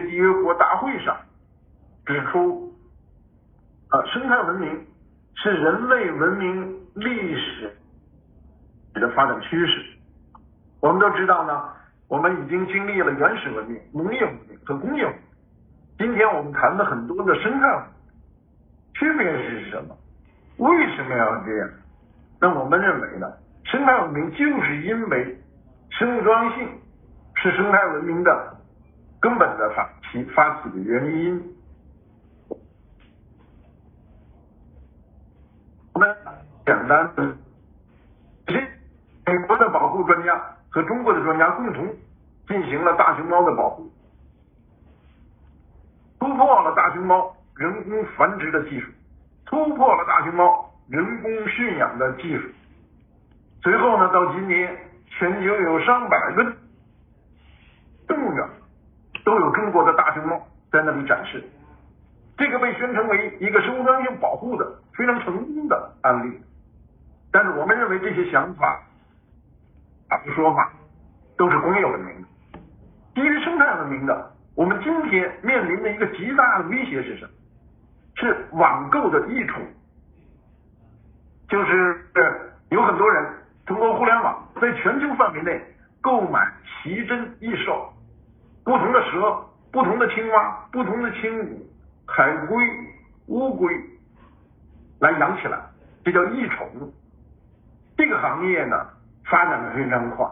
缔约国大会上指出，啊，生态文明是人类文明历史的发展趋势。我们都知道呢，我们已经经历了原始文明、农业文明和工业文明。今天我们谈的很多的生态文明，区别是什么？为什么要这样？那我们认为呢，生态文明就是因为生物多样性是生态文明的根本的发起发起的原因。我们简单的，美国的保护专家和中国的专家共同进行了大熊猫的保护。突破了大熊猫人工繁殖的技术，突破了大熊猫人工驯养的技术。随后呢，到今年，全球有上百个都有中国的大熊猫在那里展示。这个被宣称为一个生物多样性保护的非常成功的案例。但是我们认为这些想法啊说法都是工业文明的，基于生态文明的。我们今天面临的一个极大的威胁是什么？是网购的益虫，就是有很多人通过互联网在全球范围内购买奇珍异兽，不同的蛇、不同的青蛙、不同的青蛙、海龟、乌龟来养起来，这叫异宠。这个行业呢发展的非常快，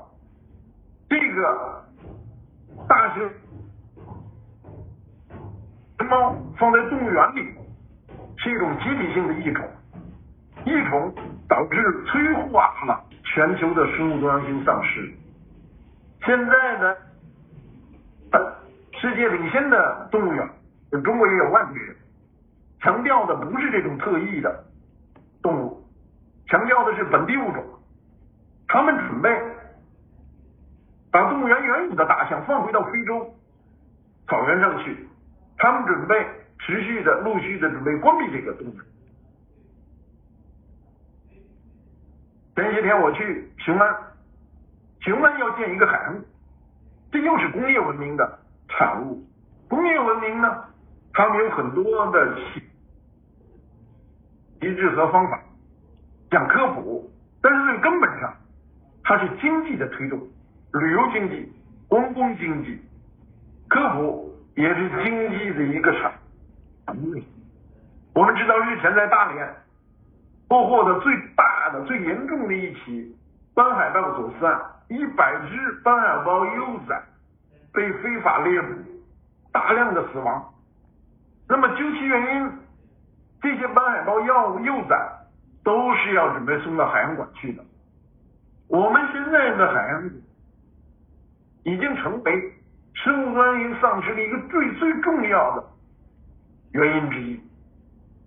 这个大型。猫放在动物园里是一种集体性的异宠，异宠导致催化了全球的生物多样性丧失。现在呢，世界领先的动物园，中国也有万园，强调的不是这种特异的动物，强调的是本地物种。他们准备把动物园原有的大象放回到非洲草原上去。他们准备持续的、陆续的准备关闭这个动物园。前些天我去雄安，雄安要建一个海岸，这又是工业文明的产物。工业文明呢，他们有很多的机制和方法讲科普，但是最根本上，它是经济的推动，旅游经济、观光经济、科普。也是经济的一个产物。我们知道日前在大连破获的最大的、最严重的一起斑海豹走私案，一百只斑海豹幼崽被非法猎捕，大量的死亡。那么究其原因，这些斑海豹幼幼崽都是要准备送到海洋馆去的。我们现在的海洋已经成为。生物多样性丧失的一个最最重要的原因之一，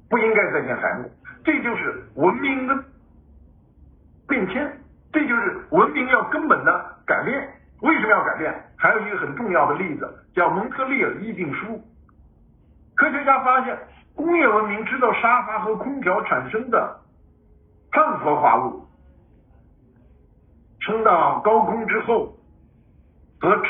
不应该再建海洋馆这就是文明的变迁，就是文明要根本的改变。为什么要改变？还有一个很重要的例子，叫蒙特利尔议定书。科学家发现，工业文明制造沙发和空调产生的碳氟化物，升到高空之后和。